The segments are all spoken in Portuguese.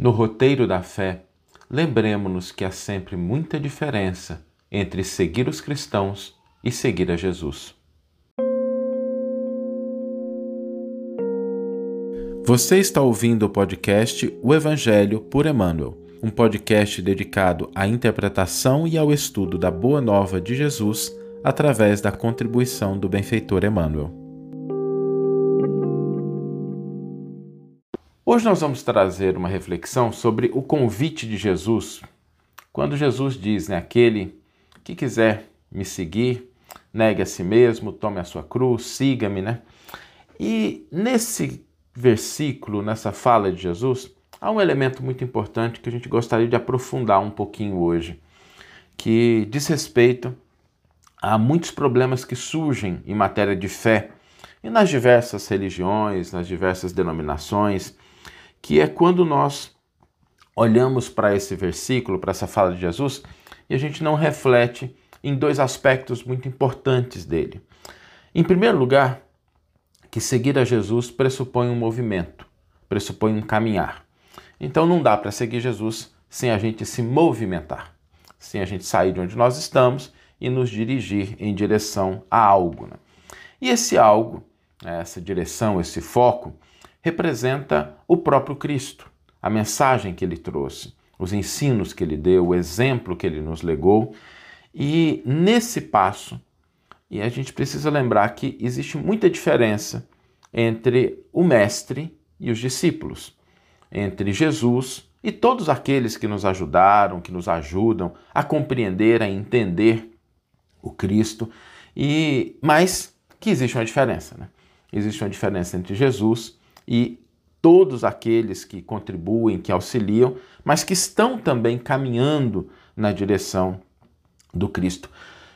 No roteiro da fé, lembremos-nos que há sempre muita diferença entre seguir os cristãos e seguir a Jesus. Você está ouvindo o podcast O Evangelho por Emmanuel, um podcast dedicado à interpretação e ao estudo da Boa Nova de Jesus através da contribuição do benfeitor Emmanuel. Hoje nós vamos trazer uma reflexão sobre o convite de Jesus. Quando Jesus diz, né, aquele que quiser me seguir, negue a si mesmo, tome a sua cruz, siga-me, né? E nesse versículo, nessa fala de Jesus, há um elemento muito importante que a gente gostaria de aprofundar um pouquinho hoje, que diz respeito a muitos problemas que surgem em matéria de fé e nas diversas religiões, nas diversas denominações que é quando nós olhamos para esse versículo, para essa fala de Jesus, e a gente não reflete em dois aspectos muito importantes dele. Em primeiro lugar, que seguir a Jesus pressupõe um movimento, pressupõe um caminhar. Então não dá para seguir Jesus sem a gente se movimentar, sem a gente sair de onde nós estamos e nos dirigir em direção a algo. Né? E esse algo, essa direção, esse foco, representa o próprio Cristo, a mensagem que ele trouxe, os ensinos que ele deu, o exemplo que ele nos legou. E nesse passo, e a gente precisa lembrar que existe muita diferença entre o mestre e os discípulos, entre Jesus e todos aqueles que nos ajudaram, que nos ajudam a compreender, a entender o Cristo, e mas que existe uma diferença, né? Existe uma diferença entre Jesus e todos aqueles que contribuem, que auxiliam, mas que estão também caminhando na direção do Cristo.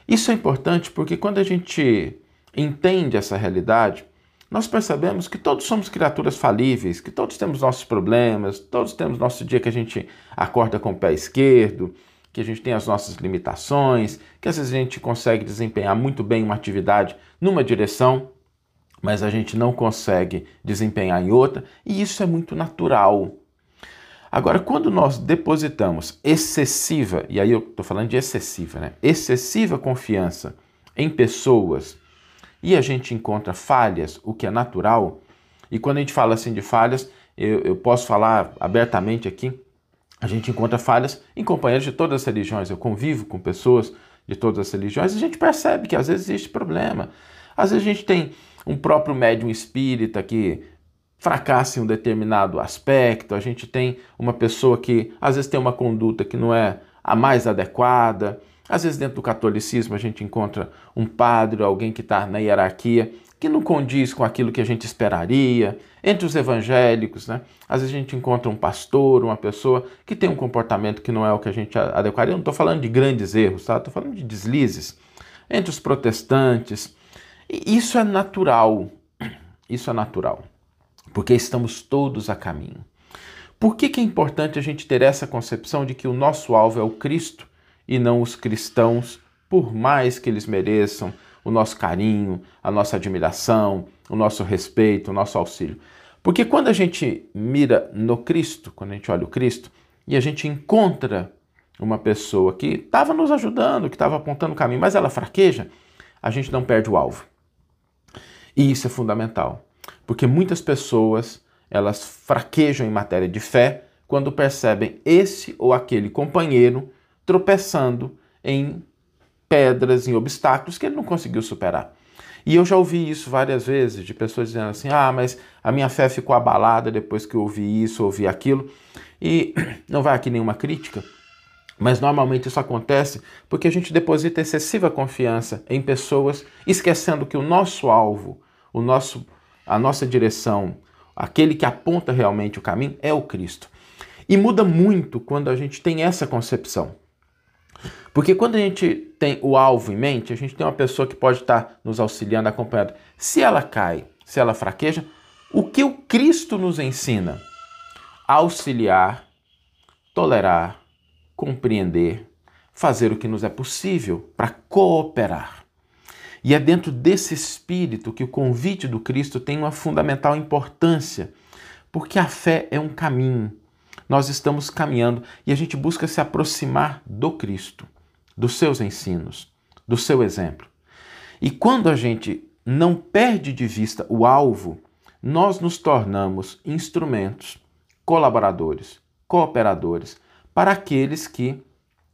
Isso é importante porque quando a gente entende essa realidade, nós percebemos que todos somos criaturas falíveis, que todos temos nossos problemas, todos temos nosso dia que a gente acorda com o pé esquerdo, que a gente tem as nossas limitações, que às vezes a gente consegue desempenhar muito bem uma atividade numa direção mas a gente não consegue desempenhar em outra, e isso é muito natural. Agora, quando nós depositamos excessiva, e aí eu estou falando de excessiva, né? Excessiva confiança em pessoas e a gente encontra falhas, o que é natural, e quando a gente fala assim de falhas, eu, eu posso falar abertamente aqui, a gente encontra falhas em companheiros de todas as religiões. Eu convivo com pessoas de todas as religiões e a gente percebe que às vezes existe problema. Às vezes a gente tem um próprio médium espírita que fracassa em um determinado aspecto, a gente tem uma pessoa que às vezes tem uma conduta que não é a mais adequada. Às vezes, dentro do catolicismo, a gente encontra um padre, alguém que está na hierarquia, que não condiz com aquilo que a gente esperaria. Entre os evangélicos, né? às vezes a gente encontra um pastor, uma pessoa que tem um comportamento que não é o que a gente adequaria. Eu não estou falando de grandes erros, tá? estou falando de deslizes. Entre os protestantes, isso é natural. Isso é natural. Porque estamos todos a caminho. Por que, que é importante a gente ter essa concepção de que o nosso alvo é o Cristo e não os cristãos, por mais que eles mereçam o nosso carinho, a nossa admiração, o nosso respeito, o nosso auxílio? Porque quando a gente mira no Cristo, quando a gente olha o Cristo, e a gente encontra uma pessoa que estava nos ajudando, que estava apontando o caminho, mas ela fraqueja, a gente não perde o alvo. E isso é fundamental, porque muitas pessoas elas fraquejam em matéria de fé quando percebem esse ou aquele companheiro tropeçando em pedras, em obstáculos que ele não conseguiu superar. E eu já ouvi isso várias vezes, de pessoas dizendo assim: ah, mas a minha fé ficou abalada depois que eu ouvi isso, ouvi aquilo. E não vai aqui nenhuma crítica, mas normalmente isso acontece porque a gente deposita excessiva confiança em pessoas, esquecendo que o nosso alvo, o nosso, a nossa direção, aquele que aponta realmente o caminho é o Cristo. E muda muito quando a gente tem essa concepção. Porque quando a gente tem o alvo em mente, a gente tem uma pessoa que pode estar nos auxiliando, acompanhando. Se ela cai, se ela fraqueja, o que o Cristo nos ensina? Auxiliar, tolerar, compreender, fazer o que nos é possível para cooperar. E é dentro desse espírito que o convite do Cristo tem uma fundamental importância, porque a fé é um caminho. nós estamos caminhando e a gente busca se aproximar do Cristo, dos seus ensinos, do seu exemplo. E quando a gente não perde de vista o alvo, nós nos tornamos instrumentos, colaboradores, cooperadores para aqueles que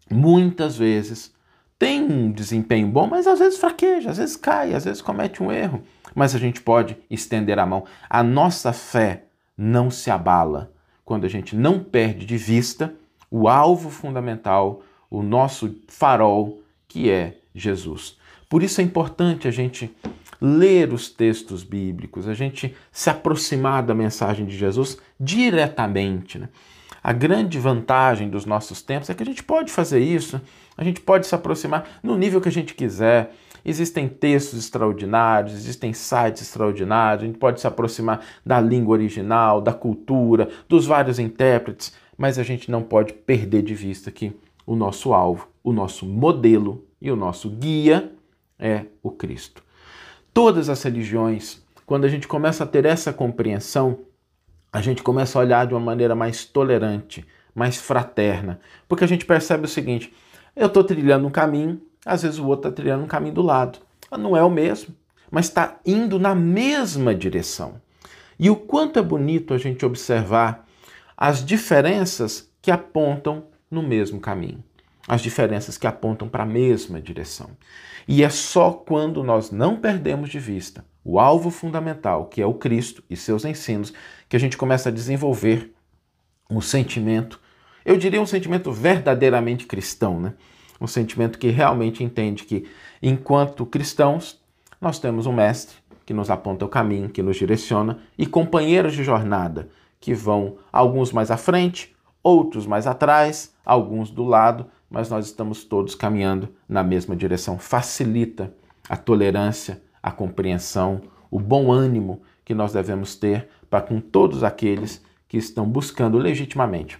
muitas vezes têm um desempenho bom, mas às vezes fraqueja, às vezes cai, às vezes comete um erro. Mas a gente pode estender a mão. A nossa fé não se abala quando a gente não perde de vista o alvo fundamental, o nosso farol, que é Jesus. Por isso é importante a gente ler os textos bíblicos, a gente se aproximar da mensagem de Jesus diretamente. Né? A grande vantagem dos nossos tempos é que a gente pode fazer isso, a gente pode se aproximar no nível que a gente quiser. Existem textos extraordinários, existem sites extraordinários, a gente pode se aproximar da língua original, da cultura, dos vários intérpretes, mas a gente não pode perder de vista que o nosso alvo, o nosso modelo e o nosso guia é o Cristo. Todas as religiões, quando a gente começa a ter essa compreensão, a gente começa a olhar de uma maneira mais tolerante, mais fraterna, porque a gente percebe o seguinte: eu estou trilhando um caminho, às vezes o outro está trilhando um caminho do lado. Não é o mesmo, mas está indo na mesma direção. E o quanto é bonito a gente observar as diferenças que apontam no mesmo caminho, as diferenças que apontam para a mesma direção. E é só quando nós não perdemos de vista o alvo fundamental, que é o Cristo e seus ensinos, que a gente começa a desenvolver um sentimento, eu diria um sentimento verdadeiramente cristão, né? Um sentimento que realmente entende que, enquanto cristãos, nós temos um mestre que nos aponta o caminho, que nos direciona, e companheiros de jornada que vão alguns mais à frente, outros mais atrás, alguns do lado, mas nós estamos todos caminhando na mesma direção. Facilita a tolerância, a compreensão, o bom ânimo que nós devemos ter para com todos aqueles que estão buscando legitimamente.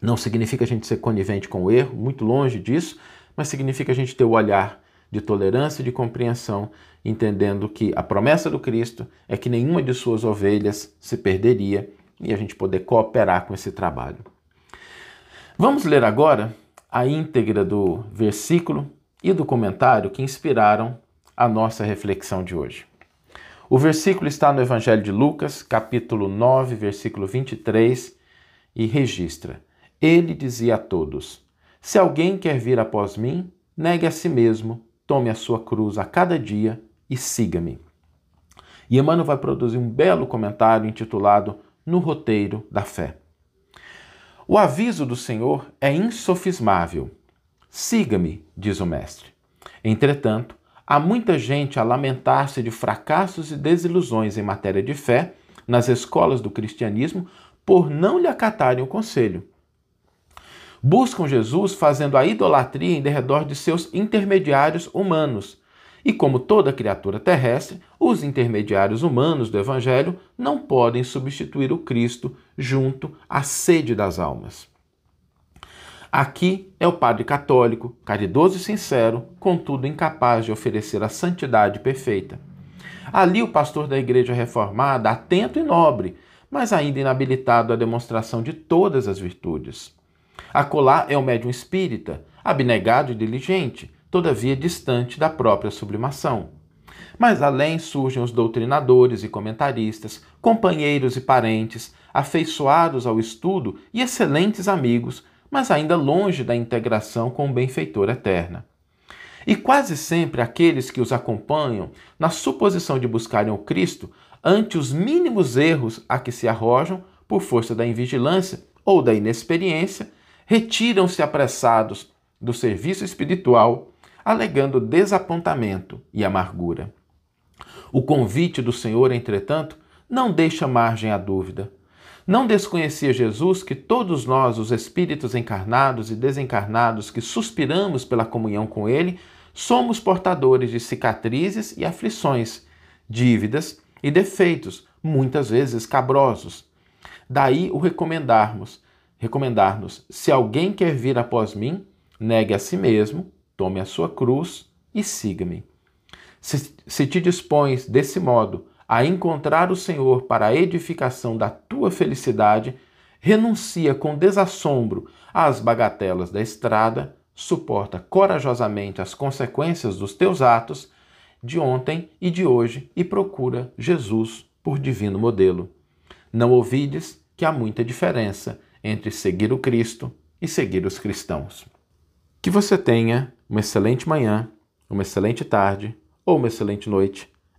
Não significa a gente ser conivente com o erro, muito longe disso, mas significa a gente ter o olhar de tolerância e de compreensão, entendendo que a promessa do Cristo é que nenhuma de suas ovelhas se perderia e a gente poder cooperar com esse trabalho. Vamos ler agora a íntegra do versículo e do comentário que inspiraram a nossa reflexão de hoje. O versículo está no Evangelho de Lucas, capítulo 9, versículo 23, e registra: Ele dizia a todos: Se alguém quer vir após mim, negue a si mesmo, tome a sua cruz a cada dia e siga-me. E Emmanuel vai produzir um belo comentário intitulado No Roteiro da Fé. O aviso do Senhor é insofismável. Siga-me, diz o Mestre. Entretanto, há muita gente a lamentar-se de fracassos e desilusões em matéria de fé nas escolas do cristianismo por não lhe acatarem o conselho. Buscam Jesus fazendo a idolatria em derredor de seus intermediários humanos, e como toda criatura terrestre, os intermediários humanos do Evangelho não podem substituir o Cristo junto à sede das almas. Aqui é o padre católico, caridoso e sincero, contudo incapaz de oferecer a santidade perfeita. Ali o pastor da igreja reformada, atento e nobre, mas ainda inabilitado à demonstração de todas as virtudes. Acolá é o médium espírita, abnegado e diligente, todavia distante da própria sublimação. Mas além surgem os doutrinadores e comentaristas, companheiros e parentes, afeiçoados ao estudo e excelentes amigos, mas ainda longe da integração com o benfeitor eterna. E quase sempre aqueles que os acompanham, na suposição de buscarem o Cristo, ante os mínimos erros a que se arrojam, por força da invigilância ou da inexperiência, retiram-se apressados do serviço espiritual alegando desapontamento e amargura. O convite do Senhor, entretanto, não deixa margem à dúvida. Não desconhecia Jesus que todos nós, os espíritos encarnados e desencarnados que suspiramos pela comunhão com Ele, somos portadores de cicatrizes e aflições, dívidas e defeitos, muitas vezes cabrosos. Daí o recomendarmos, recomendar-nos: se alguém quer vir após mim, negue a si mesmo, tome a sua cruz e siga-me. Se, se te dispões desse modo a encontrar o Senhor para a edificação da tua felicidade, renuncia com desassombro às bagatelas da estrada, suporta corajosamente as consequências dos teus atos de ontem e de hoje e procura Jesus por divino modelo. Não ouvides que há muita diferença entre seguir o Cristo e seguir os cristãos. Que você tenha uma excelente manhã, uma excelente tarde ou uma excelente noite